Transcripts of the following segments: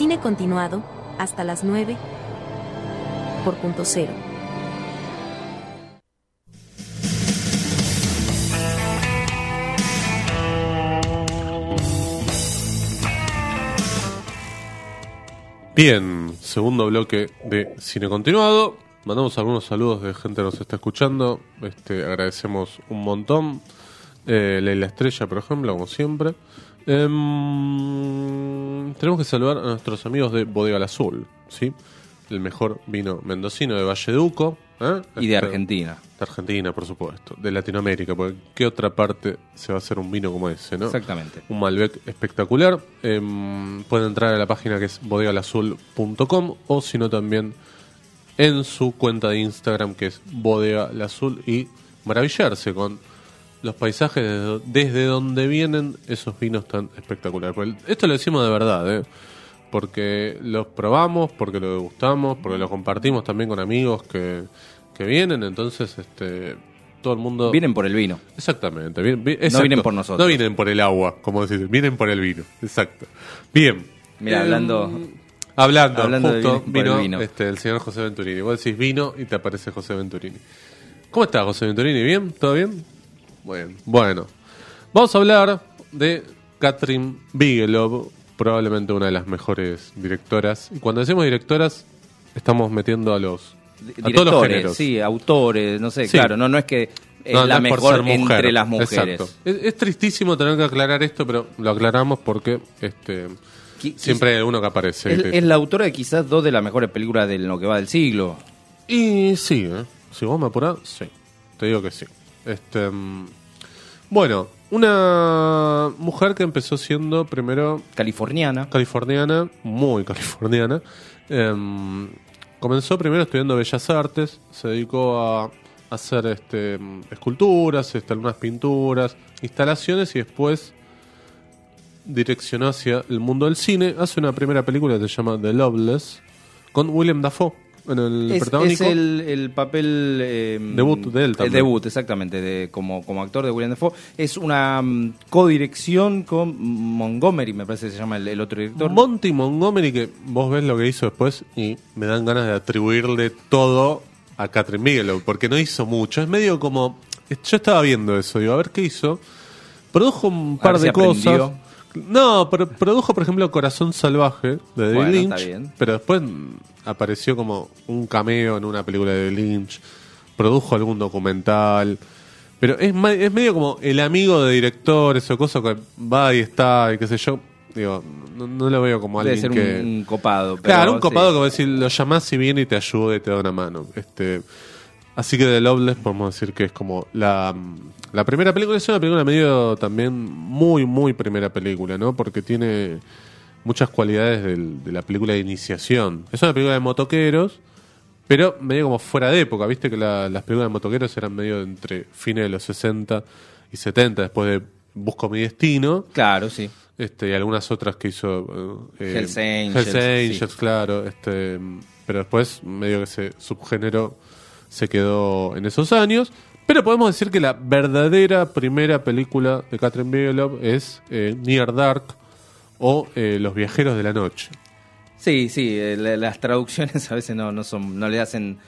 Cine continuado, hasta las 9, por punto cero. Bien, segundo bloque de Cine Continuado. Mandamos algunos saludos de gente que nos está escuchando. Este, agradecemos un montón. Eh, Leila Estrella, por ejemplo, como siempre. Em, tenemos que saludar a nuestros amigos de Bodega al Azul, ¿sí? El mejor vino mendocino de Valleduco. ¿eh? Y de Este, Argentina. De Argentina, por supuesto. De Latinoamérica, porque ¿qué otra parte se va a hacer un vino como ese, no? Exactamente. Un Malbec espectacular. Em, pueden entrar a la página que es bodegalazul.com o si no también en su cuenta de Instagram que es Bodega La Azul y maravillarse con los paisajes desde, donde vienen esos vinos tan espectaculares. Porque esto lo decimos de verdad, ¿eh? porque los probamos, porque lo degustamos, porque lo compartimos también con amigos que, que vienen, entonces este todo el mundo... Vienen por el vino. Exactamente. bien- bien- exacto. vienen por nosotros. No vienen por el agua, como decís, vienen por el vino. Exacto. Bien. Mira, Eh, hablando- Hablando, hablando de justo vino- el vino. Este, el señor José Venturini. Vos decís vino y te aparece José Venturini. ¿Cómo está José Venturini? ¿Bien? ¿Todo bien? Bueno. Bueno. Vamos a hablar de Catherine Bigelow, probablemente una de las mejores directoras. Y cuando decimos directoras, estamos metiendo a los a todos los Directores, géneros. sí, autores, no sé, Sí. claro, no, no es que es No, la mejor mujer. entre las mujeres. Exacto. Es, es tristísimo tener que aclarar esto, pero lo aclaramos porque este siempre hay uno que aparece. Es, es la autora de quizás dos de las mejores películas de lo que va del siglo. Y sí, ¿eh? si vos me apurás, sí. Te digo que sí. Este, mm, bueno, una mujer que empezó siendo primero Californiana. californiana, muy californiana. em, comenzó primero estudiando Bellas Artes, se dedicó a hacer este, esculturas, este, algunas pinturas, instalaciones y después direccionó hacia el mundo del cine. Hace una primera película que se llama The Loveless con William Dafoe en el Es, protagónico. es el, el papel eh, Debut de él El también. debut, exactamente, de, como, como actor de William Dafoe. Es una mm, codirección con Montgomery, me parece que se llama el, el otro director. Monty Montgomery, que vos ves lo que hizo después y me dan ganas de atribuirle todo a Catherine Bigelow, porque no hizo mucho. Es medio como. Yo estaba viendo eso, digo, a ver qué hizo. Produjo un par de si cosas. aprendió. No, pero produjo, por ejemplo, Corazón Salvaje de David Bueno, Lynch. está bien. Pero después apareció como un cameo en una película de Lynch. Produjo algún documental. Pero es, es medio como el amigo de directores o cosas que va y está y qué sé yo. Digo, no, no lo veo como Debe alguien ser que. un, copado. pero Claro, un copado sí. a decir, lo llamás y viene y te ayuda y te da una mano. Este, así que The Loveless podemos decir que es como la, la primera película. Es una película medio también muy, muy primera película, ¿no? Porque tiene muchas cualidades del- de la película de iniciación. Es una película de motoqueros, pero medio como fuera de época. Viste que la- las películas de motoqueros eran medio entre fines de los 60 y 70, después de Busco mi destino. Claro, sí. Este, y algunas otras que hizo eh, Hells Angels, Hells Angels, sí. claro. Este, pero después, medio que ese subgénero se quedó en esos años. Pero podemos decir que la verdadera primera película de Catherine Bigelow es eh, Near Dark o eh, Los Viajeros de la Noche. Sí, sí, eh, la- las traducciones a veces no, no le hacen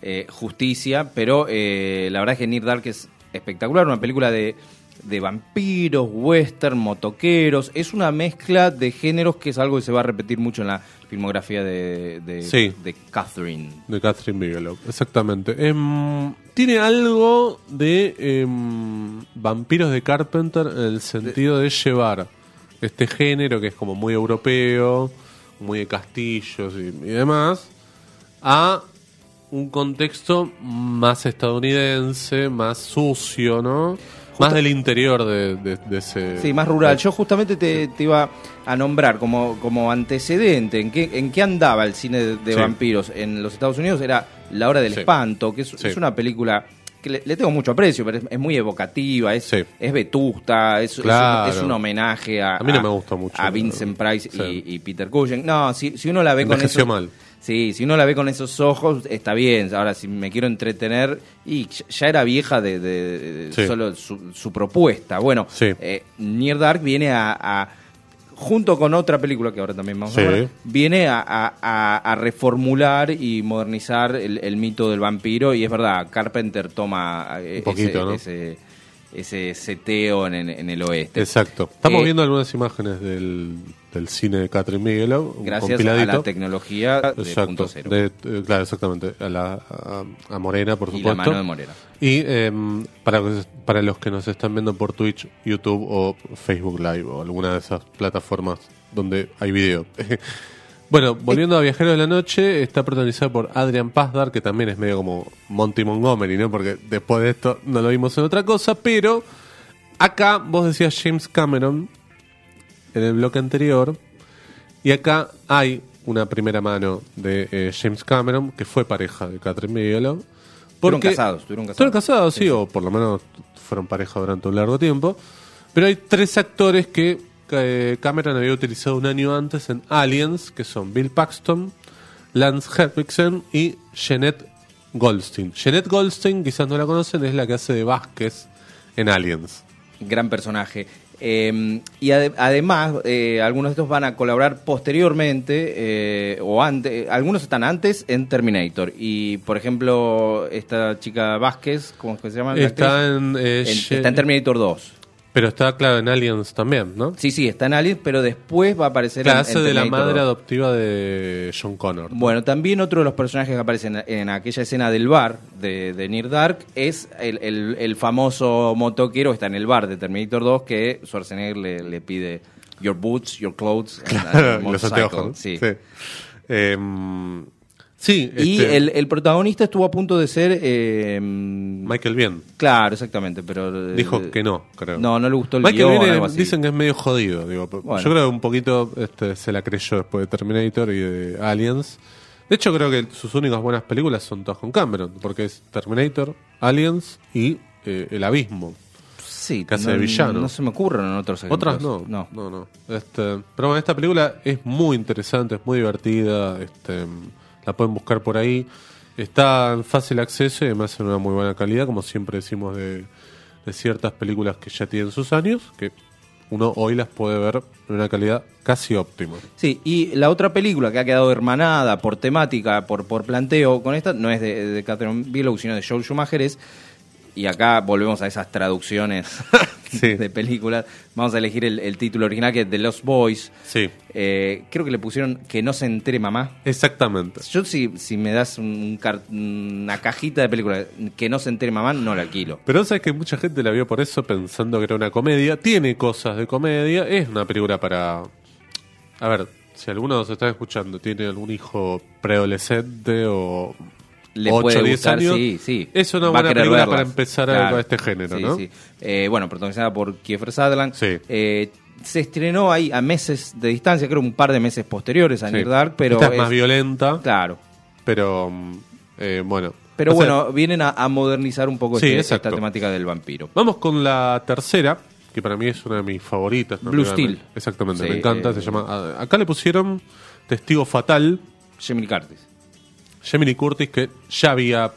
eh, justicia, pero la verdad es que Near Dark es espectacular, una película de, de vampiros, western, motoqueros, es una mezcla de géneros que es algo que se va a repetir mucho en la filmografía de, de, Sí. de Catherine. De Catherine Bigelow, exactamente. Em, tiene algo de em, vampiros de Carpenter en el sentido de llevar este género que es como muy europeo, muy de castillos y, y demás, a un contexto más estadounidense, más sucio, ¿no? Más del interior de, de- de ese... Sí, más rural. Yo justamente te, te iba a nombrar como, como antecedente en qué, en qué andaba el cine de, de Sí. vampiros en los Estados Unidos. Era La Hora del Sí. Espanto, que es, Sí. es una película que le, le tengo mucho aprecio, pero es, es muy evocativa, es, es vetusta, es, es un- Claro. es un homenaje a, A mí no me gustó mucho, a Vincent Price y, y Peter Cushing. No, si, si uno la ve con Envejeció esos, mal. Sí, si uno la ve con esos ojos, está bien. Ahora, si me quiero entretener, y ya- era vieja de, de- de Sí. solo su, su propuesta. Bueno, Sí. eh, Near Dark viene a, a junto con otra película que ahora también vamos Sí. a ver, viene a, a- a- a reformular y modernizar el, el mito del vampiro. Y es verdad, Carpenter toma eh, Un poquito, ¿no? ese, ese seteo en, en- el oeste. Exacto. Estamos Eh, viendo algunas imágenes del, del cine de Catherine Bigelow. un Gracias a la tecnología de Exacto. punto cero. De- eh, claro, exactamente. A, la, a, a Morena, por y supuesto. la mano de Morera. Y em, para, para los que nos están viendo por Twitch, YouTube o Facebook Live o alguna de esas plataformas donde hay video. bueno, volviendo a Viajeros de la Noche, está protagonizada por Adrian Pazdar, que también es medio como Monty Montgomery, ¿no? Porque después de esto no lo vimos en otra cosa, pero acá vos decías James Cameron en el bloque anterior, y acá hay una primera mano de eh, James Cameron, que fue pareja de Catherine Bigelow. Estuvieron porque- casados, estuvieron casados. Estuvieron casados, sí, o por lo menos fueron pareja durante un largo tiempo. Pero hay tres actores que Cameron había utilizado un año antes en Aliens, que son Bill Paxton, Lance Henriksen y Jeanette Goldstein. Jeanette Goldstein, quizás no la conocen, es la que hace de Vázquez en Aliens. Gran personaje. Eh, y ade- además, eh, algunos de estos van a colaborar posteriormente, eh, o antes, algunos están antes en Terminator. Y, por ejemplo, esta chica Vázquez, ¿cómo es que se llama? la Está en, eh, está en Terminator 2. Pero está, claro, en Aliens también, ¿no? Sí, sí, está en Aliens, pero después va a aparecer Claro, en, en de la madre 2. adoptiva de John Connor. Bueno, también otro de los personajes que aparecen en, aquella escena del bar de, de Near Dark es el, el- el famoso motoquero que está en el bar de Terminator 2 que Schwarzenegger le, le pide your boots, your clothes, and Los motorcycle". anteojos. Sí. Em, sí, Y este, el, el protagonista estuvo a punto de ser... eh, Michael Bien. Claro, exactamente, pero... eh, Dijo que no, creo. No, no le gustó el Michael guion, algo así. dicen que es medio jodido. Digo. Bueno. Yo creo que un poquito este, se la creyó después de Terminator y de Aliens. De hecho, creo que sus únicas buenas películas son todas con Cameron, porque es Terminator, Aliens y eh, El Abismo. Sí, que hace no, de villano. No se me ocurren en otros ejemplos. Otras no. No. no, no. Este, pero bueno, esta película es muy interesante, es muy divertida. Este, la pueden buscar por ahí. Está en fácil acceso y además en una muy buena calidad, como siempre decimos de, ciertas películas que ya tienen sus años, que uno hoy las puede ver en una calidad casi óptima. Sí, y la otra película que ha quedado hermanada por temática, por, por planteo con esta, no es de, de Catherine Bigelow, sino de Joel Schumacher, es, y acá volvemos a esas traducciones Sí. de películas, vamos a elegir el, el título original que es The Lost Boys, Sí, Eh, creo que le pusieron Que no se entere mamá. exactamente. Yo si, si me das un una cajita de películas que no se entere mamá, no la alquilo. Pero sabes que mucha gente la vio por eso pensando que era una comedia. Tiene cosas de comedia. Es una película para. A ver, si alguno nos está escuchando tiene algún hijo preadolescente o Le 8 puede o 10 gustar, años. sí, sí. Es una buena película verlas. para empezar a Claro. a este género, Sí, ¿no? sí. Eh, bueno, protagonizada por Kiefer Sutherland. Sí. Eh, se estrenó ahí a meses de distancia, creo un par de meses posteriores a Sí. Near Dark, pero Esta es, más violenta, Claro. pero mm, eh, bueno. Pero sea, bueno, vienen a, a modernizar un poco este- esta temática del vampiro. Vamos con la tercera, que para mí es una de mis favoritas. ¿no? Blue Steel. me- Exactamente, me encanta. eh, se llama. Acá le pusieron Testigo Fatal. Lee Curtis. Jamie Curtis, que ya había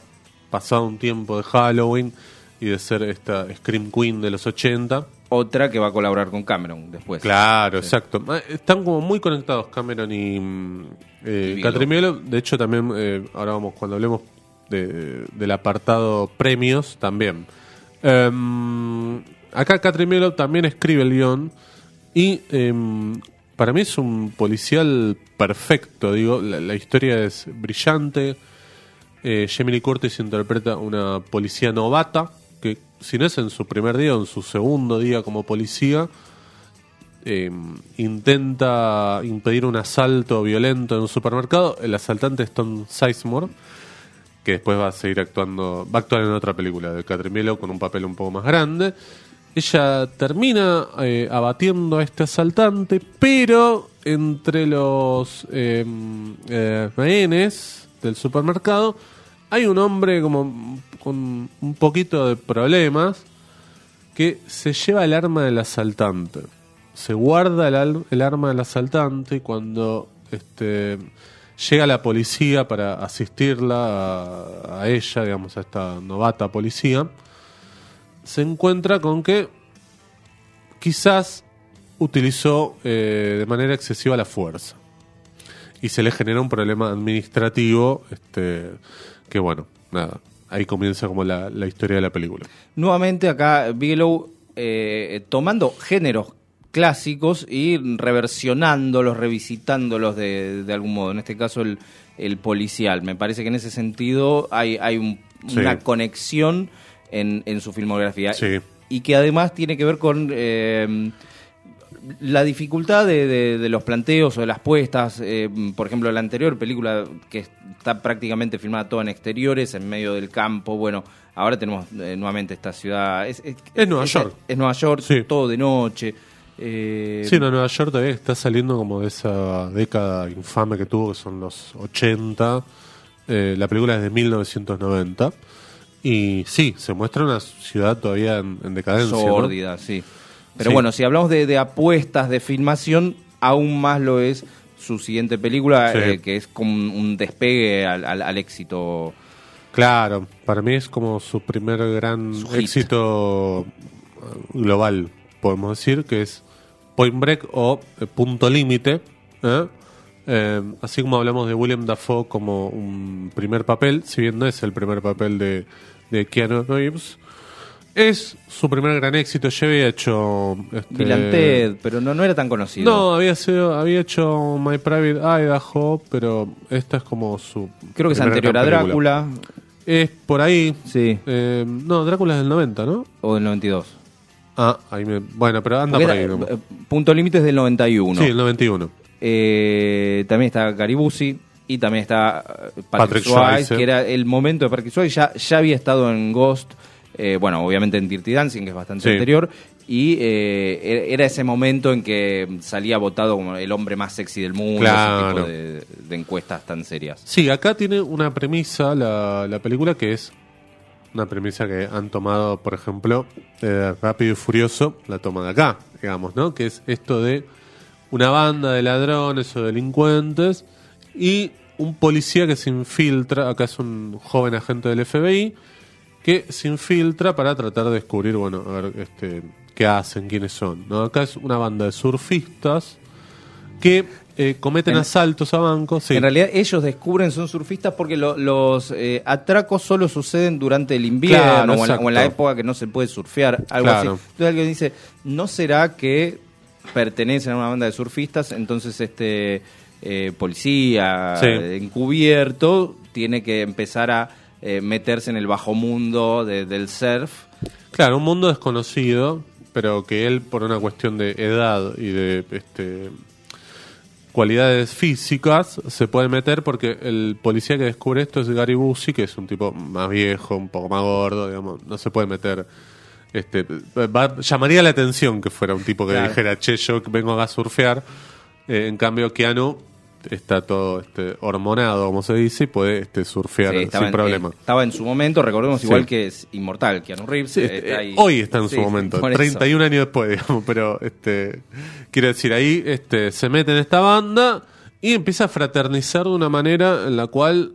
pasado un tiempo de Halloween y de ser esta Scream Queen de los 80. Otra que va a colaborar con Cameron después. Claro, exacto. Ah, Están como muy conectados Cameron y, eh, Y. De hecho, también, eh, ahora vamos, cuando hablemos de- del apartado premios, también. Em, acá Catherine Bigelow también escribe el guion y em, para mí es un policial perfecto, digo, la, historia es brillante. Eh, Jamie Curtis interpreta una policía novata que si no es en su primer día o en su segundo día como policía, eh, intenta impedir un asalto violento en un supermercado. El asaltante es Tom Sizemore, que después va a seguir actuando, va a actuar en otra película de Catherine Bigelow con un papel un poco más grande. Ella termina eh, abatiendo a este asaltante, pero entre los eh, eh, rehenes del supermercado hay un hombre como con un poquito de problemas que se lleva el arma del asaltante. Se guarda el, el arma del asaltante y cuando este, llega la policía para asistirla a, a ella, digamos, a esta novata policía, se encuentra con que quizás utilizó eh, de manera excesiva la fuerza. Y se le genera un problema administrativo, este, que bueno, nada, ahí comienza como la, la historia de la película. Nuevamente acá Bigelow eh, tomando géneros clásicos y reversionándolos, revisitándolos de, de algún modo. En este caso el, el policial. Me parece que en ese sentido hay, hay un- Sí. una conexión en, en su filmografía. Sí. Y que además tiene que ver con eh, la dificultad de, de- de los planteos o de las puestas. eh, por ejemplo, la anterior película que está prácticamente filmada toda en exteriores, en medio del campo. Bueno, ahora tenemos eh, nuevamente esta ciudad. Es, Es Nueva York. Es Nueva York, Sí. todo de noche. eh, Sí, no, Nueva York todavía está saliendo como de esa década infame que tuvo, que son los 80. Eh, la película es de 1990. Y sí, se muestra una ciudad todavía en, en decadencia. ¿no? sórdida, sí. Pero Sí. bueno, si hablamos de, de apuestas de filmación, aún más lo es su siguiente película, Sí. eh, que es como un, despegue al, al- al éxito. Claro, para mí es como su primer gran Su éxito eh, global, podemos decir, que es Point Break o eh, Punto Límite. ¿eh? Eh, así como hablamos de William Dafoe como un primer papel, si bien no es el primer papel de, de Keanu Reeves, es su primer gran éxito. Ya había hecho. Este, Ted, pero no, no era tan conocido. No, había, sido, había hecho My Private Idaho, pero esta es como su. Creo que es anterior a. Drácula, Es por ahí. sí, Eh, no, Drácula es del 90, ¿no? o del 92. Ah, ahí me... Bueno, pero anda Porque por ahí. era- ¿no? eh, Punto Límite es del 91. Sí, el 91. Eh, también está Gary Busey y también está eh, Patrick, Patrick Swayze, Swayze. que era el momento de Patrick Swayze. Ya, ya había estado en Ghost, eh, bueno, obviamente en Dirty Dancing, que es bastante Sí. anterior, y eh, era- ese momento en que salía votado como el hombre más sexy del mundo, Claro. ese tipo de, de encuestas tan serias. Sí, acá tiene una premisa la, la película que es una premisa que han tomado, por ejemplo, Rápido y Furioso, la toma de acá, digamos, ¿no? Que es esto de una banda de ladrones o delincuentes y un policía que se infiltra, acá es un joven agente del FBI, que se infiltra para tratar de descubrir, bueno, a ver este, qué hacen, quiénes son. ¿no? Acá es una banda de surfistas que eh, cometen En- asaltos a bancos. sí. En realidad ellos descubren son surfistas porque lo- los eh, atracos solo suceden durante el invierno Claro, o, en la, exacto. o en la época que no se puede surfear, algo Claro. así. Entonces alguien dice, ¿no será que pertenecen a una banda de surfistas? Entonces este eh, policía Sí. encubierto tiene que empezar a eh, meterse en el bajo mundo de- del surf. Claro, un mundo desconocido, pero que él, por una cuestión de edad y de este, cualidades físicas, se puede meter porque el policía que descubre esto es Gary Busey, que es un tipo más viejo, un poco más gordo, digamos, no se puede meter. Este, va- llamaría la atención que fuera un tipo que Claro. dijera, che, yo vengo acá a surfear. Eh, en cambio, Keanu está todo este, hormonado, como se dice, y puede este, surfear Sí, sin en- problema. eh, estaba en su momento, recordemos Sí. igual que es inmortal, Keanu Reeves. Sí, eh, este, está ahí. hoy está en su momento, por eso. 31 años después, digamos, pero este quiero decir, ahí este se mete en esta banda y empieza a fraternizar de una manera en la cual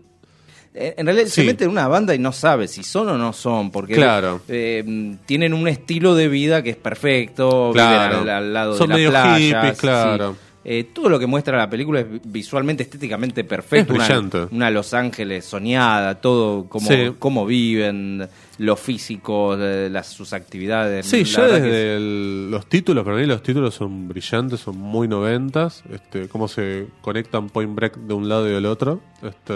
En realidad se Sí. mete en una banda y no sabe si son o no son, porque Claro. eh, tienen un estilo de vida que es perfecto, Claro. viven al, al lado Son de la playa. hippies, claro. sí. Eh, todo lo que muestra la película es visualmente, estéticamente perfecto. Es una, una Los Ángeles soñada, todo cómo, Sí. cómo viven, lo físico, las, sus actividades. Sí, La desde el- los títulos, para mí los títulos son brillantes, son muy noventas, este, cómo se conectan Point Break de un lado y del otro. Este,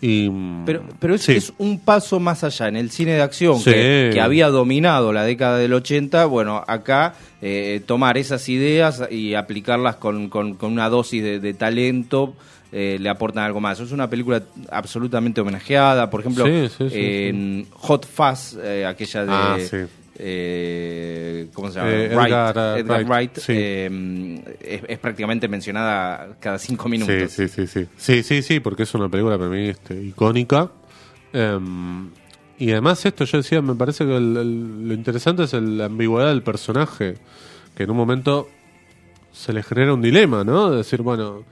y, Pero, pero es, sí. es un paso más allá. En el cine de acción, Sí. que, que había dominado la década del 80, bueno, acá eh, tomar esas ideas y aplicarlas con, con- con una dosis de, de talento eh, le aportan algo más. Es una película absolutamente homenajeada. Por ejemplo, Sí, en Hot Fuzz, eh, aquella de... Ah. Eh, ¿Cómo se llama? Eh, Wright, Edgar, Edgar Wright, Wright, sí. eh, es, es prácticamente mencionada cada cinco minutos. Sí, sí, sí, sí. Sí, sí, sí, porque es una película para mí este, icónica. Em, y además esto, yo decía, me parece que el- el- lo interesante es el- la ambigüedad del personaje, que en un momento se le genera un dilema, ¿no? De decir, bueno,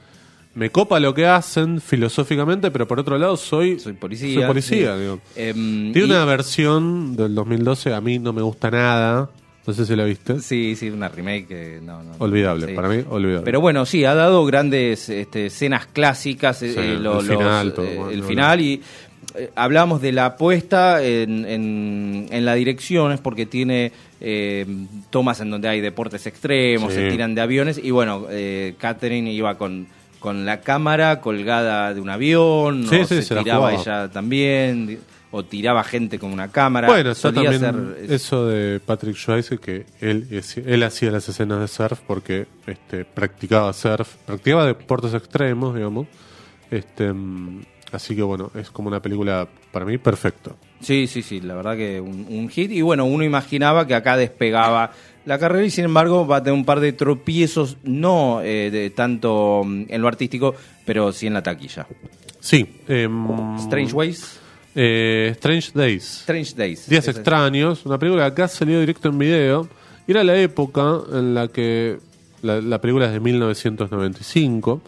me copa lo que hacen filosóficamente, pero por otro lado soy, Soy policía. soy policía, sí. digo. Em, Tiene y- una versión del 2012, a mí no me gusta nada. No sé si la viste. Sí, sí, una remake que no, no. Olvidable, sí. para mí, olvidable. Pero bueno, sí, ha dado grandes este, escenas clásicas, eh, Sí, eh, lo- el los, final, todo, eh, bueno, el no, final y eh, hablamos de la apuesta en, en, en la dirección, es porque tiene eh, tomas en donde hay deportes extremos, Sí. se tiran de aviones y bueno, eh, Catherine iba con, con la cámara colgada de un avión, Sí, o sí, se, se tiraba ella también, o tiraba gente con una cámara. Bueno, está también eso de Patrick Swayze que él, él hacía las escenas de surf porque este, practicaba surf, practicaba deportes extremos, digamos. Este, así que bueno, es como una película para mí perfecta. Sí, sí, sí, la verdad que un, un hit. Y bueno, uno imaginaba que acá despegaba la carrera y sin embargo va a tener un par de tropiezos, no eh, de tanto mm, en lo artístico, pero sí en la taquilla. Sí. em, Strange Ways, eh, Strange Days. Strange Days. Días extraños, una película que acá salió directo en video. Y era la época en la que la, la película es de 1995.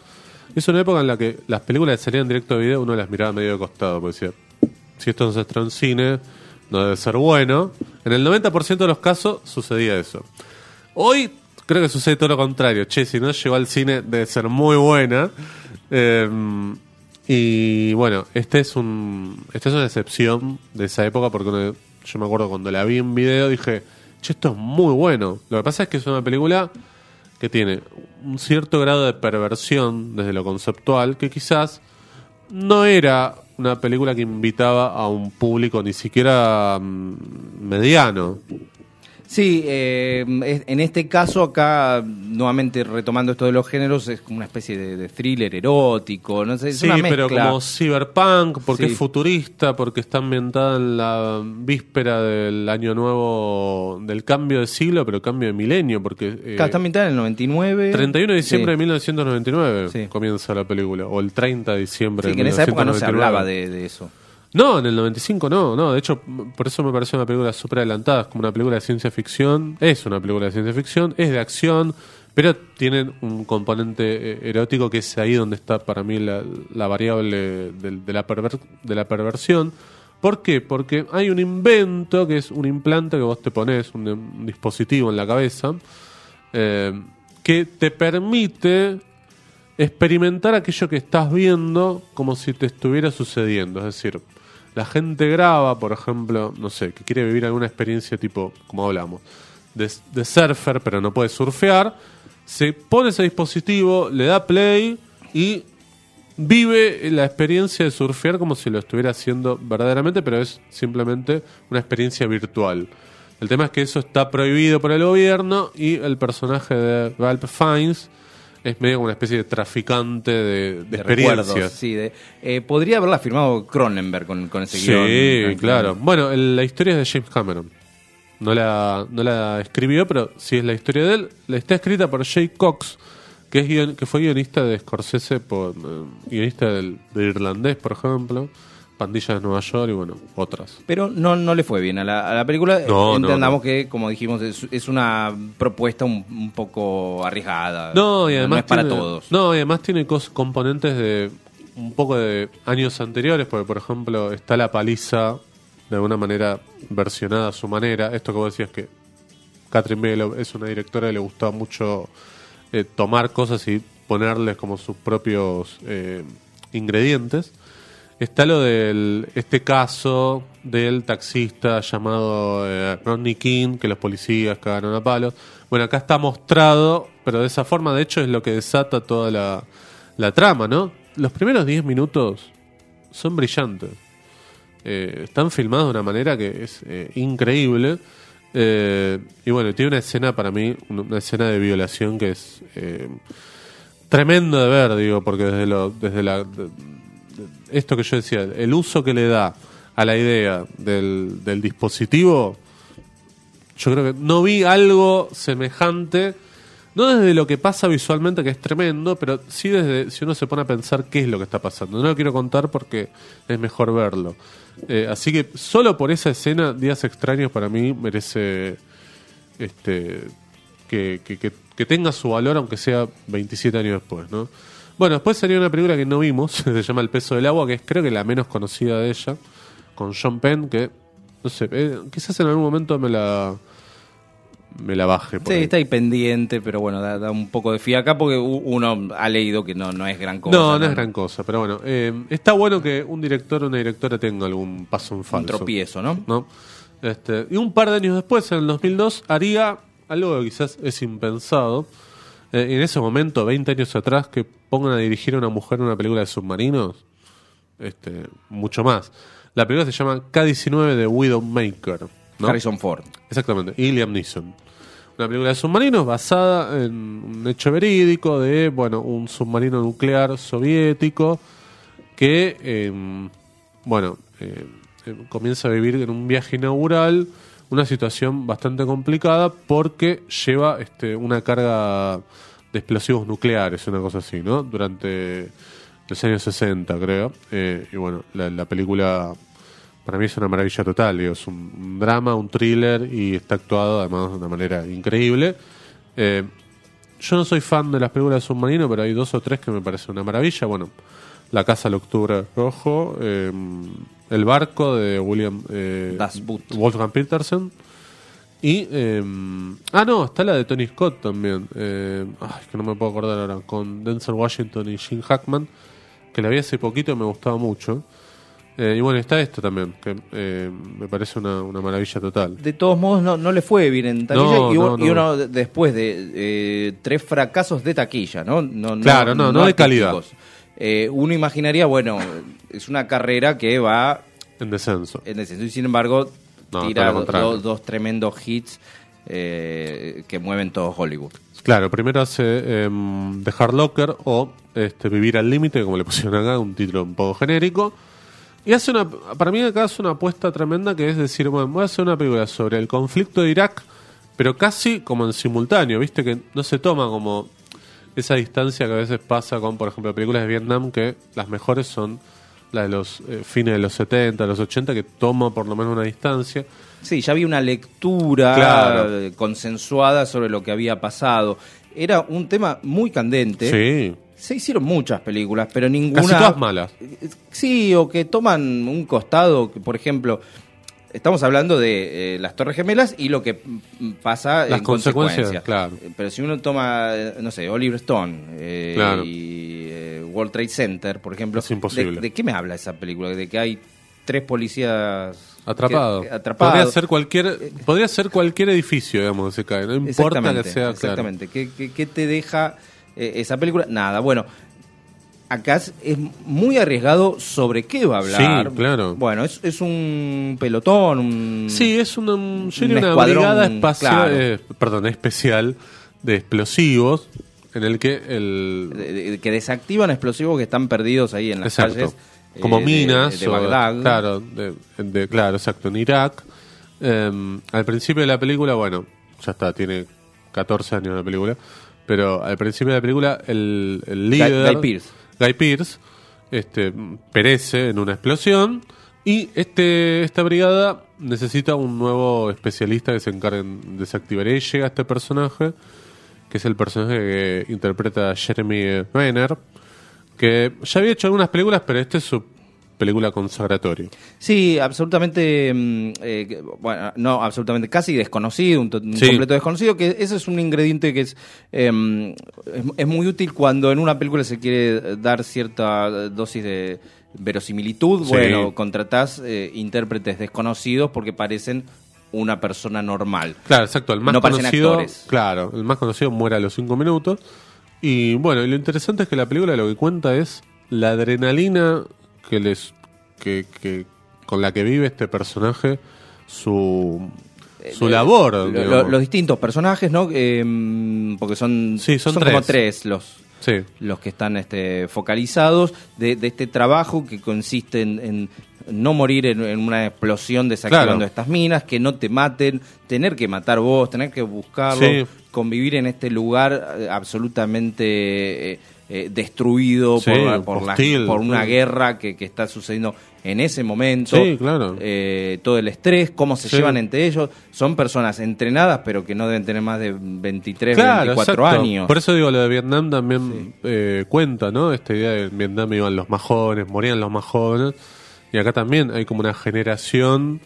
Es una época en la que las películas que salían directo de video uno las miraba medio de costado, porque decía, si esto no se en cine, no debe ser bueno. En el 90% de los casos sucedía eso. Hoy creo que sucede todo lo contrario. Che, si no llegó al cine debe ser muy buena. Eh, y bueno, este es un esta es una excepción de esa época porque yo me acuerdo cuando la vi en video dije, che, esto es muy bueno. Lo que pasa es que es una película que tiene un cierto grado de perversión desde lo conceptual que quizás no era una película que invitaba a un público ni siquiera mm, mediano. Sí, eh, en este caso acá, nuevamente retomando esto de los géneros, es como una especie de, de thriller erótico, no sé, es Sí, una mezcla. pero como cyberpunk, porque Sí. es futurista, porque está ambientada en la víspera del año nuevo, del cambio de siglo, pero cambio de milenio, porque eh, está ambientada en el 99. 31 de diciembre Sí. de 1999 Sí. comienza la película, o el 30 de diciembre Sí, de que en esa época no se 1999. hablaba de, de eso. No, en el 95 no, no. De hecho, por eso me parece una película súper adelantada. Es como una película de ciencia ficción. Es una película de ciencia ficción, es de acción, pero tienen un componente eh, erótico que es ahí donde está para mí la, la variable de, de la perversión. ¿Por qué? Porque hay un invento que es un implante que vos te pones, un, un dispositivo en la cabeza, eh, que te permite experimentar aquello que estás viendo como si te estuviera sucediendo. Es decir, la gente graba, por ejemplo, no sé, que quiere vivir alguna experiencia tipo, como hablamos, de, surfer, pero no puede surfear, se pone ese dispositivo, le da play y vive la experiencia de surfear como si lo estuviera haciendo verdaderamente, pero es simplemente una experiencia virtual. El tema es que eso está prohibido por el gobierno y el personaje de Ralph Fiennes es medio como una especie de traficante de, de de experiencias. recuerdos, sí, de- eh, podría haberla firmado Cronenberg con, con ese Sí, guion. claro. Bueno, el- la historia es de James Cameron. No la, no la escribió, pero sí es la historia de él. La está escrita por Jay Cox, que, es guion- que fue guionista de Scorsese, por, eh, guionista del, de Irlandés, por ejemplo, Pandilla de Nueva York y bueno, otras. Pero no, no le fue bien a la, a la película. No, Entendamos no. que, como dijimos, es, es una propuesta un, un poco arriesgada. No, y además es para tiene, todos. No, y además tiene cos- componentes de un poco de años anteriores, porque por ejemplo está la paliza de alguna manera versionada a su manera. Esto que vos decías que Catherine Bigelow es una directora que le gustaba mucho eh, tomar cosas y ponerles como sus propios eh, ingredientes. Está lo del este caso del taxista llamado eh, Rodney King, que los policías cagaron a palos. Bueno, acá está mostrado, pero de esa forma, de hecho, es lo que desata toda la, la trama, ¿no? Los primeros 10 minutos son brillantes. Eh, están filmados de una manera que es eh, increíble. Eh, y bueno, tiene una escena para mí, una escena de violación que es tremendo de ver, digo, porque desde, lo, desde la, esto que yo decía, el uso que le da a la idea del, del dispositivo, yo creo que no vi algo semejante, no desde lo que pasa visualmente, que es tremendo, pero sí desde si uno se pone a pensar qué es lo que está pasando. No lo quiero contar porque es mejor verlo. Eh, así que solo por esa escena, Días Extraños para mí merece este que, que- tenga su valor, aunque sea 27 años después, ¿no? Bueno, después salió una película que no vimos, se llama El peso del agua, que es creo que la menos conocida de ella, con John Penn, que, no sé, eh, quizás en algún momento me la me la baje. por Sí, ahí. está ahí pendiente, pero bueno, da, da un poco de fiaca porque uno ha leído que no, no es gran cosa. No, no es gran cosa, pero bueno, eh, está bueno que un director o una directora tenga algún paso en falso. Un tropiezo, ¿no? ¿no? Este, y un par de años después, en el 2002, haría algo que quizás es impensado. Eh, en ese momento, 20 años atrás, que pongan a dirigir a una mujer en una película de submarinos, este, mucho más. La película se llama K-19 de Widowmaker. ¿no? Harrison Ford. Exactamente, y Liam Neeson. Una película de submarinos basada en un hecho verídico de, bueno, un submarino nuclear soviético que, eh, bueno, eh, eh, comienza a vivir en un viaje inaugural una situación bastante complicada porque lleva este, una carga de explosivos nucleares, una cosa así, ¿no? Durante los años 60, creo. Eh, y bueno, la, la película para mí es una maravilla total. digo, es un, drama, un thriller y está actuado además de una manera increíble. Eh, yo no soy fan de las películas de submarino, pero hay dos o tres que me parecen una maravilla. Bueno, La Casa al Octubre Rojo, eh, El Barco de William eh, Das Boot. Wolfgang Petersen. Y. eh, ah, no, está la de Tony Scott también. Eh, ay, que no me puedo acordar ahora. Con Denzel Washington y Gene Hackman. Que la vi hace poquito y me gustaba mucho. Eh, y bueno, está esto también. Que eh, me parece una, una maravilla total. De todos modos, no, no le fue bien en taquilla No, y, no, y no. uno de- después de eh, tres fracasos de taquilla, ¿no? no Claro, no, no de calidad. Eh, uno imaginaría, bueno, es una carrera que va En descenso. en descenso y sin embargo No, tira dos, dos tremendos hits eh, que mueven todo Hollywood. Claro, primero hace em, The Hard Locker o este, Vivir al Límite, como le pusieron acá, un título un poco genérico. Y hace una, para mí acá hace una apuesta tremenda que es decir, bueno, voy a hacer una película sobre el conflicto de Irak, pero casi como en simultáneo, viste que no se toma como esa distancia que a veces pasa con, por ejemplo, películas de Vietnam, que las mejores son las de los eh, fines de los 70, los 80, que toma por lo menos una distancia. Sí, ya había una lectura Claro. eh, consensuada sobre lo que había pasado. Era un tema muy candente. Sí, Se hicieron muchas películas, pero ninguna. casi todas malas. Sí, o que toman un costado, que, por ejemplo, estamos hablando de eh, las Torres Gemelas y lo que mm, pasa Las en consecuencias, consecuencia. claro. Eh, Pero si uno toma, eh, no sé, Oliver Stone eh, Claro. y eh, World Trade Center, por ejemplo, Es imposible. ¿de, de qué me habla esa película? De que hay tres policías Atrapado. atrapados. Podría ser cualquier, podría ser cualquier edificio, digamos, que se cae. No importa que Exactamente, sea. claro. Exactamente. ¿Qué, qué, qué te deja esa película? Nada, bueno. Acá es, muy arriesgado sobre qué va a hablar. Sí, claro. Bueno, es, es un pelotón, un... Sí, es una, un- diría Un una escuadrón, brigada espacial, claro. eh, perdón, especial de explosivos en el que el de- de- que desactivan explosivos que están perdidos ahí en las exacto, calles. eh, como de- minas de, o- Bagdad. claro, de, claro, exacto, en Irak. Eh, al principio de la película, bueno, ya está, tiene 14 años la película, pero al principio de la película el, el Guy- líder Guy Pearce. Guy Pearce, este, perece en una explosión y este, esta brigada necesita un nuevo especialista que se encargue en desactivar. Y llega este personaje, que es el personaje que interpreta Jeremy Renner, que ya había hecho algunas películas, pero esta es su película consagratoria. Sí, absolutamente, mm, eh, bueno, no, absolutamente casi desconocido, un, to- un Sí. completo desconocido, que ese es un ingrediente que es, em, es, es muy útil cuando en una película se quiere dar cierta dosis de verosimilitud, Sí. bueno, contratás eh, intérpretes desconocidos porque parecen una persona normal. Claro, exacto. El más No conocido, actores. claro, el más conocido muere a los cinco minutos. Y bueno, y lo interesante es que la película lo que cuenta es la adrenalina que les, que, que con la que vive este personaje su su Eh, labor. lo- digamos. lo- los distintos personajes, ¿no? Em, porque son, Sí, son como tres. tres los, sí, los que están este, focalizados de, de este trabajo que consiste en, en no morir en, en una explosión desactivando Claro. estas minas, que no te maten, tener que matar vos, tener que buscarlo, Sí. convivir en este lugar eh, absolutamente eh, eh, destruido Sí, por, por, la- por una guerra que, que está sucediendo en ese momento. Sí, claro. Eh, todo el estrés, cómo se Sí. llevan entre ellos. Son personas entrenadas, pero que no deben tener más de 23, Claro, 24 exacto. años. Por eso digo, lo de Vietnam también eh, cuenta, ¿no? Esta idea de en Vietnam iban los más jóvenes, morían los más jóvenes. Y acá también hay como una generación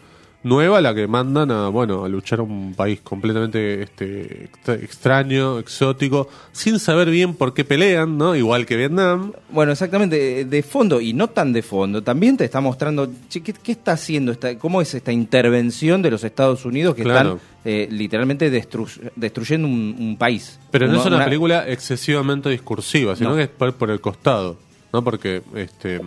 nueva la que mandan a bueno a luchar a un país completamente este extra- extraño exótico sin saber bien por qué pelean no igual que Vietnam Bueno, exactamente, de fondo y no tan de fondo, también te está mostrando che, ¿qué, qué está haciendo, esta, cómo es esta intervención de los Estados Unidos que Claro. están eh, literalmente destru- destruyendo un, un país. pero no es una, una- película excesivamente discursiva sino No. que es por, por el costado no porque este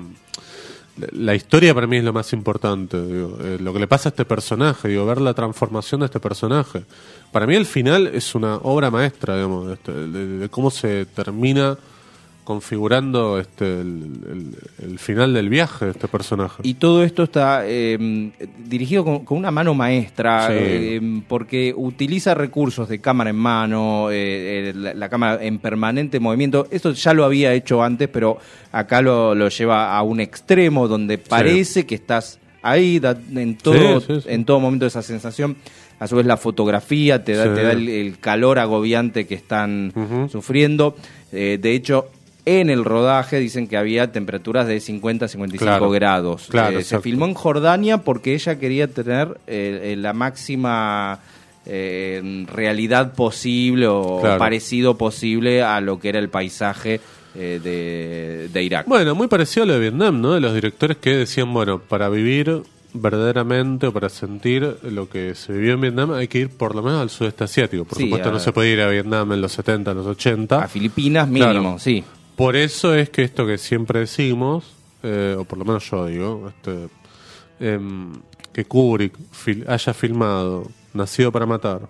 la- historia para mí es lo más importante digo, eh, lo que le pasa a este personaje digo ver la transformación de este personaje. Para mí el final es una obra maestra digamos este, de cómo se termina configurando este el, el- el final del viaje de este personaje Y todo esto está eh, dirigido con, con una mano maestra, Sí. eh, porque utiliza recursos de cámara en mano, eh, eh, la, la cámara en permanente movimiento. Esto ya lo había hecho antes, pero acá lo, lo lleva a un extremo donde parece que estás ahí, da- en todo, Sí, en todo momento esa sensación. A su vez la fotografía te da, Sí. te da el, el calor agobiante que están sufriendo. Eh, de hecho, en el rodaje dicen que había temperaturas de 50 a 55 Claro. grados. Claro, Eh, se filmó en Jordania porque ella quería tener eh, eh, la máxima eh, realidad posible o Claro. parecido posible a lo que era el paisaje de, de Irak. Bueno, muy parecido a lo de Vietnam, ¿no? De los directores que decían, bueno, para vivir verdaderamente o para sentir lo que se vivió en Vietnam hay que ir por lo menos al sudeste asiático. Por Sí, supuesto a- no se puede ir a Vietnam en los 70, en los 80. a Filipinas mínimo, Claro. sí. Por eso es que esto que siempre decimos, eh, o por lo menos yo digo, este, em, que Kubrick haya filmado Nacido para Matar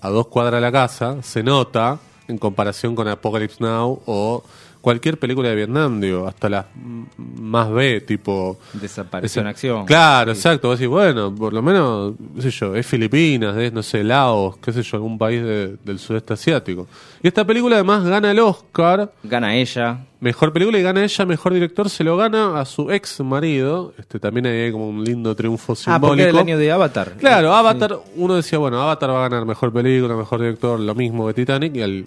a dos cuadras de la casa, se nota en comparación con Apocalypse Now o cualquier película de Vietnam, digo, hasta las más B, tipo... Desapareció en acción. Claro, exacto. Vos decís, bueno, por lo menos, qué sé yo, es Filipinas, es, no sé, Laos, qué sé yo, algún país de- del sudeste asiático. Y esta película además gana el Oscar Gana ella. Mejor película y gana ella, mejor director, se lo gana a su ex marido. Este también hay como un lindo triunfo Ah, porque simbólico. era el año de Avatar. Claro, Avatar, uno decía, bueno, Avatar va a ganar mejor película, mejor director, lo mismo que Titanic, y al,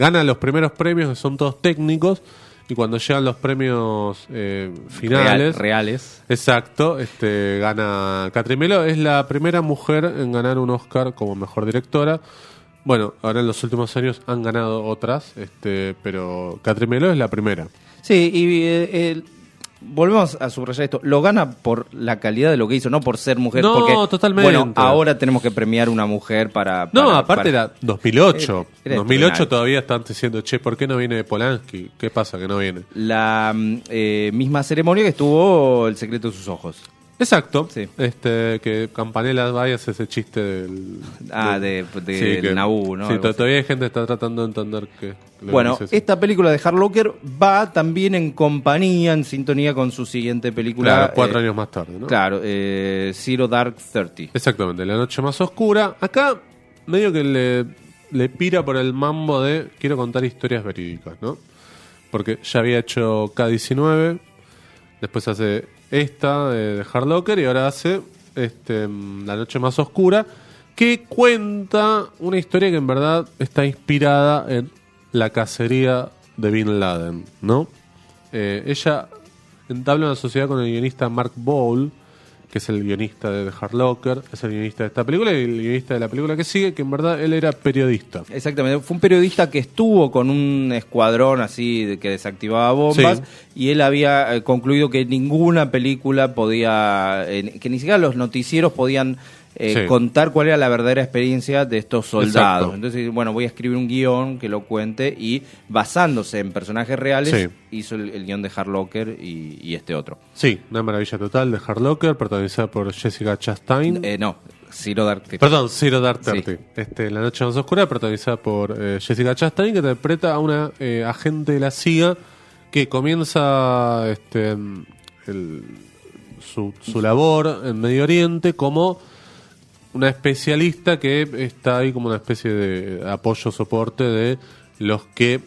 gana los primeros premios que son todos técnicos, y cuando llegan los premios eh, finales, Real- reales. exacto, este gana Catherine Melo, es la primera mujer en ganar un Oscar como mejor directora. Bueno, ahora en los últimos años han ganado otras, este, pero Catherine Melo es la primera. Sí, y eh, el- volvemos a subrayar esto. Lo gana por la calidad de lo que hizo, no por ser mujer. No, porque, totalmente. Bueno, ahora tenemos que premiar una mujer para. No, aparte para- era 2008. Era- era 2008 estrenal. todavía están diciendo, che, ¿por qué no viene Polanski? ¿Qué pasa que no viene? La eh, misma ceremonia que estuvo El secreto de sus ojos. Exacto. Sí. Este, que Campanella vaya hace ese chiste del... Ah, de- del Naboo, ¿no? Sí, todavía hay gente que está tratando de entender que... Bueno, esta película de Hard Locker va también en compañía, en sintonía con su siguiente película. Claro, cuatro eh, años más tarde, ¿no? Claro, eh, Zero Dark Thirty. Exactamente, La Noche Más Oscura. Acá medio que le, le pira por el mambo de quiero contar historias verídicas, ¿no? Porque ya había hecho K-19, después hace esta eh, de Hard y ahora hace este, La Noche Más Oscura, que cuenta una historia que en verdad está inspirada en la cacería de Bin Laden, ¿no? Eh, ella entabla una sociedad con el guionista Mark Bowl, que es el guionista de The Hard Locker, es el guionista de esta película y el guionista de la película que sigue, que en verdad él era periodista. Exactamente, fue un periodista que estuvo con un escuadrón así de que desactivaba bombas Sí. y él había eh, concluido que ninguna película podía, eh, que ni siquiera los noticieros podían eh, Sí. contar cuál era la verdadera experiencia de estos soldados. Exacto. Entonces, bueno, voy a escribir un guion que lo cuente y basándose en personajes reales Sí. hizo el, el guion de Hard Locker y, y este otro. Sí, una maravilla total de Hard Locker, protagonizada por Jessica Chastain. Eh, no, Zero Dark Thirty. Perdón, Zero Dark Sí. Thirty. Este, la Noche Más Oscura, protagonizada por eh, Jessica Chastain, que interpreta a una eh, agente de la CIA que comienza este, el- su, su labor en Medio Oriente como una especialista que está ahí como una especie de apoyo, soporte de los que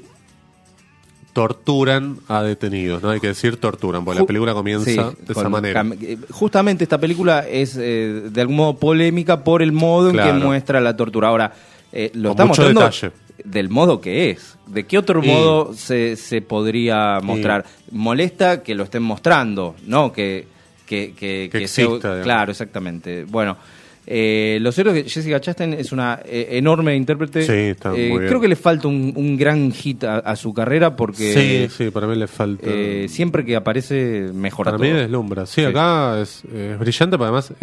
torturan a detenidos, ¿no? Hay que decir torturan, porque la película comienza Sí, de esa manera. eh, Justamente esta película es eh, de algún modo polémica por el modo en que muestra la tortura. Ahora, eh, lo Con está mucho detalle. del modo que es. ¿De qué otro Y- modo se, se podría mostrar? Molesta que lo estén mostrando, ¿no? Que, que, que, Que que sea- exista, claro, exactamente. Bueno, eh, lo cierto es que Jessica Chastain es una eh, enorme intérprete. Sí, está muy Eh, bien. Creo que le falta un, un gran hit a, a su carrera porque sí, sí, para mí le falta. eh, siempre que aparece mejora para todo. mí deslumbra. Sí, acá es, es brillante, pero además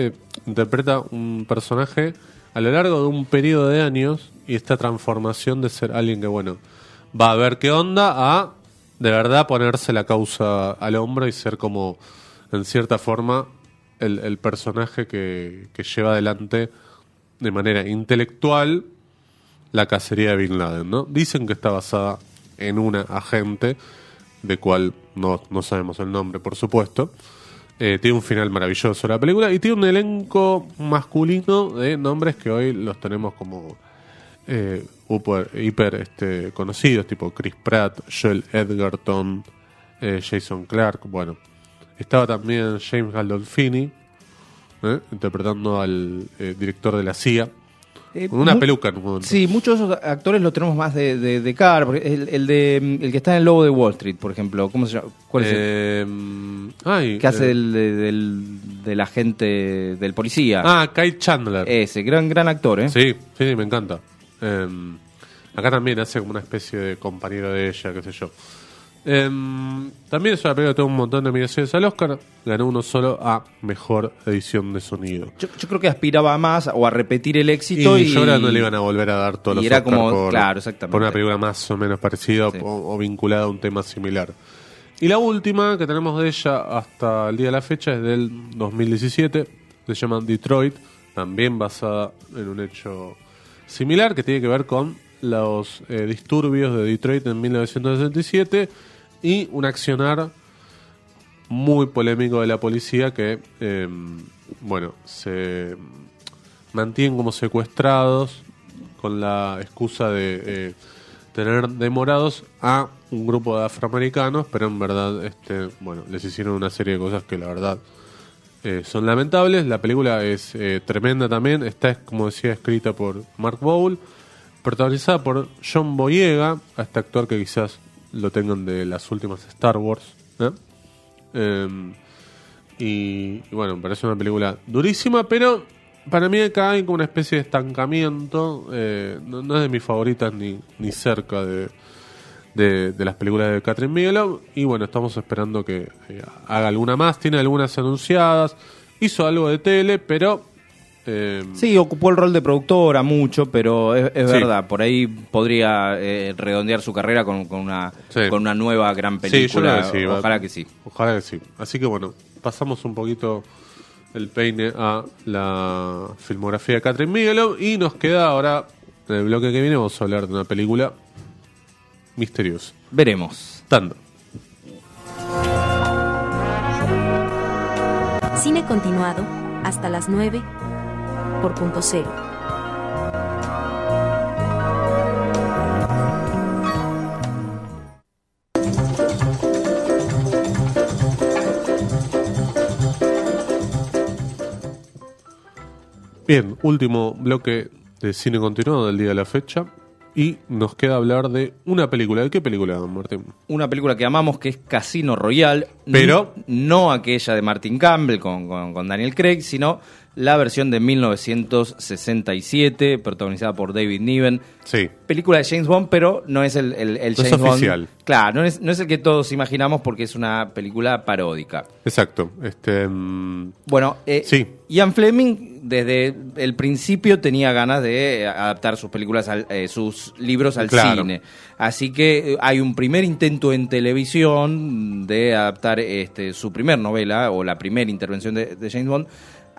interpreta un personaje a lo largo de un periodo de años y esta transformación de ser alguien que, bueno, va a ver qué onda a de verdad ponerse la causa al hombro y ser como, en cierta forma, el, personaje que, que lleva adelante de manera intelectual la cacería de Bin Laden, ¿no? Dicen que está basada en una agente, de cual no, no sabemos el nombre, por supuesto. Eh, tiene un final maravilloso la película y tiene un elenco masculino de nombres que hoy los tenemos como eh, hiper, hiper, este, conocidos, tipo Chris Pratt, Joel Edgerton, eh, Jason Clark. Bueno, estaba también James Gandolfini, ¿eh? interpretando al eh, director de la CIA, Eh, con una peluca en un momento. Sí, muchos de esos actores los tenemos más de, de, de cara. El, el de, el que está en el Lobo de Wall Street, por ejemplo. ¿Cómo se llama? ¿Cuál es el? Ay, que hace eh, del, de- del, del agente, del policía. Ah, Kyle Chandler. Ese, gran, gran actor, ¿eh? Sí, sí, me encanta. Eh, acá también hace como una especie de compañero de ella, qué sé yo. Eh, también es una película que tuvo un montón de nominaciones al Oscar. Ganó uno solo a Mejor Edición de Sonido. Yo, yo creo que aspiraba a más o a repetir el éxito y, Y, yo que no le iban a volver a dar todos y los era Oscar como- por, claro, exactamente. por una película más o menos parecida Sí. o, o vinculada a un tema similar. Y la última que tenemos de ella hasta el día de la fecha es del 2017. Se llama Detroit, también basada en un hecho similar que tiene que ver con los eh, disturbios de Detroit en 1967 y un accionar muy polémico de la policía que, eh, bueno, se mantienen como secuestrados con la excusa de eh, tener demorados a un grupo de afroamericanos, pero en verdad, este, bueno, les hicieron una serie de cosas que la verdad eh, son lamentables. La película es tremenda también, está, como decía, escrita por Mark Bowl, protagonizada por John Boyega, a este actor que quizás lo tengan de las últimas Star Wars. ¿eh? Em, y, y bueno, parece una película durísima, pero para mí acá hay como una especie de estancamiento. eh, no, no es de mis favoritas ni, ni cerca de, de, de las películas de Catherine Bigelow. Y bueno, estamos esperando que eh, haga alguna más. Tiene algunas anunciadas. Hizo algo de tele, pero... eh, Sí, ocupó el rol de productora mucho, pero es, es Sí. verdad, por ahí podría eh, redondear su carrera con, con una, Sí. con una nueva gran Sí, yo película. sí, va- Ojalá que sí. Ojalá que sí. Así que bueno, pasamos un poquito el peine a la filmografía de Catherine Bigelow y nos queda ahora, en el bloque que viene, vamos a hablar de una película misteriosa. Veremos. Tando. Cine continuado, hasta las 9, por punto cero. Bien, último bloque de cine continuado del día de la fecha. Y nos queda hablar de una película. ¿De qué película, don Martín? Una película que amamos que es Casino Royale. Pero- No aquella de Martin Campbell con, con- con Daniel Craig, sino la versión de 1967, protagonizada por David Niven. Sí. Película de James Bond, pero no es el, el- el No es James Bond. oficial. Claro, no es, no es el que todos imaginamos porque es una película paródica. Exacto. Este, mm, Bueno, eh, Sí. Ian Fleming desde el principio tenía ganas de adaptar sus películas, al- eh, sus libros al Claro. cine. Así que eh, hay un primer intento en televisión de adaptar este, su primer novela o la primera intervención de, de James Bond.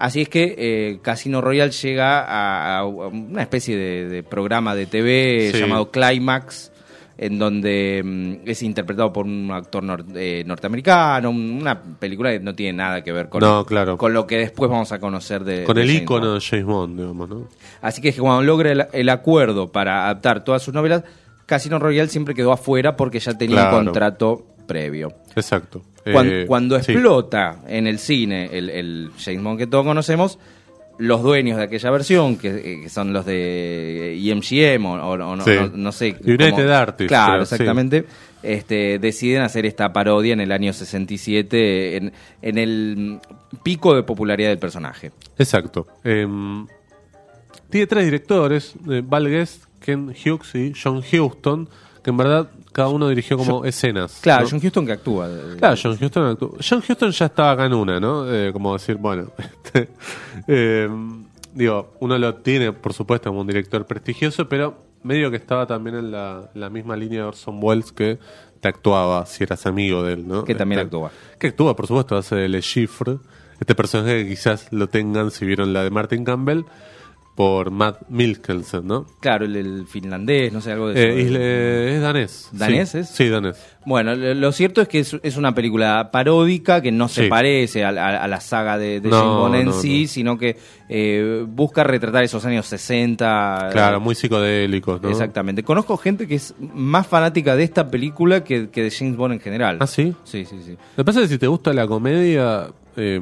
Así es que eh, Casino Royale llega a, a una especie de, de programa de TV Sí. llamado Climax, en donde mm, es interpretado por un actor nor- eh, norteamericano, un- una película que no tiene nada que ver con, No, claro. con lo que después vamos a conocer de con de el James icono Bond. de James Bond, digamos, ¿no? Así que cuando logra el, el acuerdo para adaptar todas sus novelas, Casino Royale siempre quedó afuera porque ya tenía Claro. un contrato previo. Exacto. Eh, cuando sí. explota en el cine el, el James Bond que todos conocemos, los dueños de aquella versión, que, eh, que son los de IMGM o, o- o no, Sí. no- no sé. United cómo- Artists, Claro, sí. exactamente. este, deciden hacer esta parodia en el año 67, en, en el pico de popularidad del personaje. Exacto. Em, tiene tres directores, eh, Val Guest, Ken Hughes y John Huston, que en verdad cada uno dirigió como escenas. Claro, ¿no? John Huston que actúa. Claro, John Huston actuó. John Huston ya estaba acá en una, ¿no? Eh, como decir, bueno, este, eh, digo, uno lo tiene, por supuesto, como un director prestigioso, pero medio que estaba también en la, la misma línea de Orson Welles que te actuaba si eras amigo de él, ¿no? Que también Este, actúa. Que actúa, por supuesto, hace Le Chiffre, este personaje que quizás lo tengan si vieron la de Martin Campbell, por Matt Mikkelsen, ¿no? Claro, el, el finlandés, no sé, algo de Eh, eso. isle- es danés. ¿Danés sí. es? Sí, danés. Bueno, lo, cierto es que es, es una película paródica que no se Sí. parece a, la- a la saga de, de No, James Bond en no, sí, no. sino que eh, busca retratar esos años 60. Claro, eh, muy psicodélicos, ¿no? Exactamente. Conozco gente que es más fanática de esta película que, que de James Bond en general. ¿Ah, sí? Sí, sí, sí. Lo que pasa es que si te gusta la comedia. eh,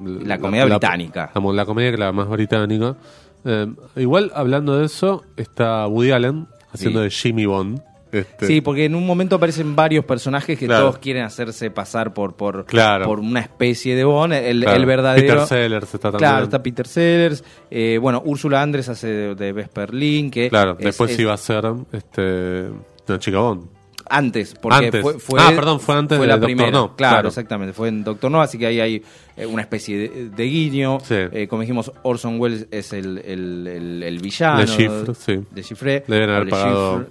La comedia británica. La, la comedia que la más británica. Eh, igual, hablando de eso, está Woody Allen haciendo Sí. de Jimmy Bond. Este, Sí, porque en un momento aparecen varios personajes que Claro. todos quieren hacerse pasar por por, Claro. por una especie de Bond. El, claro. el verdadero. Peter Sellers está también. Claro, está Peter Sellers. Eh, bueno, Úrsula Andrés hace de, de Vesperlin, que Claro, es- después es iba a ser este, una chica Bond. Antes, porque Antes. Fue, fue- Ah, perdón, fue antes fue de la Doctor primera. No, claro, claro. exactamente, fue en Doctor No, así que ahí hay eh, una especie de, de guiño. Sí. Eh, como dijimos, Orson Welles es el, el, el- el villano. Le Chiffre, sí. De Chiffre. Deben haber pagado.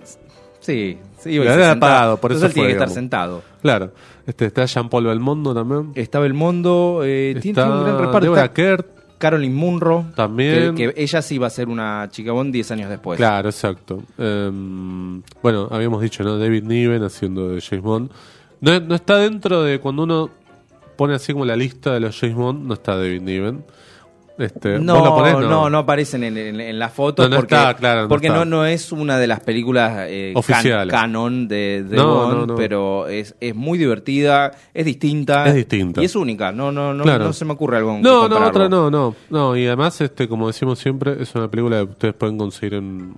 Sí, sí. Haber pagado, por Entonces eso él tiene que estar sentado. Claro. Este, está Jean-Paul Belmondo también. Está Belmondo, eh, tiene, está tiene un gran reparto. Deborah Está Kerr. Caroline Munro. También. Que, que ella sí va a ser una chica Bond 10 años después. Claro, exacto. Em, bueno, habíamos dicho, ¿no? David Niven haciendo de James Bond. No, no está dentro de cuando uno pone así como la lista de los James Bond, no está David Niven. Este, No, ¿vos lo ponés? no, no, aparecen en, en- en la foto No, no porque, está, claro, no porque está. no, no es una de las películas eh, can- Oficiales. canon de, de Bond, pero es, es muy divertida, es distinta. Es distinta. Y es única, no, no, no, Claro. no se me ocurre algo No, no, otra no, no. No, y además, este, como decimos siempre, es una película que ustedes pueden conseguir en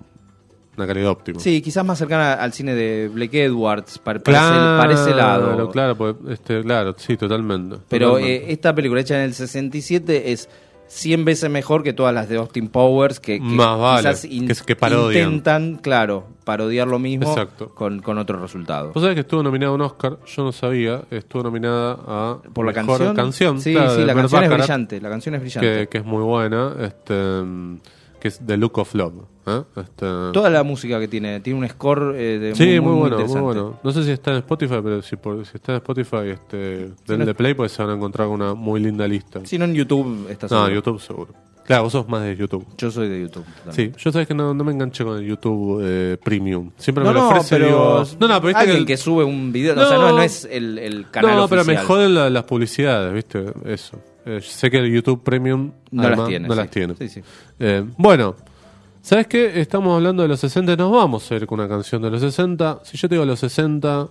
una calidad óptima. Sí, quizás más cercana al cine de Blake Edwards, para, Claro, ese, para ese lado. Claro, pues, este, claro, sí, totalmente. Pero totalmente. eh, esta película hecha en el 67 es 100 veces mejor que todas las de Austin Powers, que, que Más vale, quizás que es- que parodian. intentan, claro, parodiar lo mismo Exacto. con, con otro resultado. Vos sabés que estuvo nominada a un Oscar, yo no sabía, estuvo nominada a Por la mejor canción. Sí, claro, sí, la canción es brillante. La canción es brillante. Que, que es muy buena, este, que es The Look of Love. ¿Eh? Este, Toda la música que tiene, tiene un score eh, de sí, muy, bueno, muy interesante. bueno. No sé si está en Spotify, pero si, por- si está en Spotify, este, no- de play, pues se van a encontrar con una muy linda lista. Si no en YouTube está no, seguro. YouTube seguro. Claro, vos sos más de YouTube. Yo soy de YouTube. también. Sí, yo sabes que no, no me enganché con el YouTube eh, Premium. Siempre No, me lo no, ofrece pero digo, no, no, pero viste alguien que, sube un video, no, o sea, No. no, no es el, el canal No, pero me joden la- las publicidades, ¿viste? Eso. Eh, sé que el YouTube Premium No además, las tiene. no sí. las tiene. Sí, sí. Eh, bueno, ¿sabes qué? Estamos hablando de los 60 y nos vamos a ir con una canción de los 60. Si yo te digo los 60,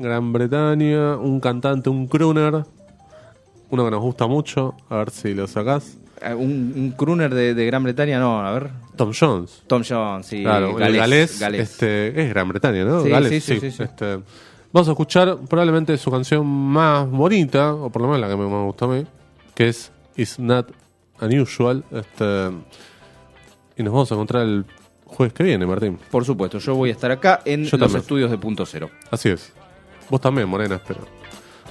Gran Bretaña, un cantante, un crooner, uno que nos gusta mucho, a ver si lo sacás, Eh, Un, un crooner de, de Gran Bretaña, no, a ver. Tom Jones. Tom Jones, sí. Claro, galés, el galés, galés. Este, es Gran Bretaña, ¿no? Sí, sí, sí, sí. Este, vamos a escuchar probablemente su canción más bonita, o por lo menos la que me más gusta a mí, que es It's Not Unusual. Este, y nos vamos a encontrar el jueves que viene, Martín. Por supuesto, yo voy a estar acá en Yo los también. estudios de Punto Cero. Así es. Vos también, Morena, espero.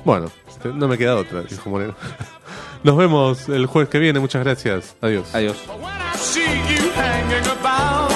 Bueno, este, no me queda otra, dijo Morena. Nos vemos el jueves que viene. Muchas gracias. Adiós. Adiós. When I see you hanging about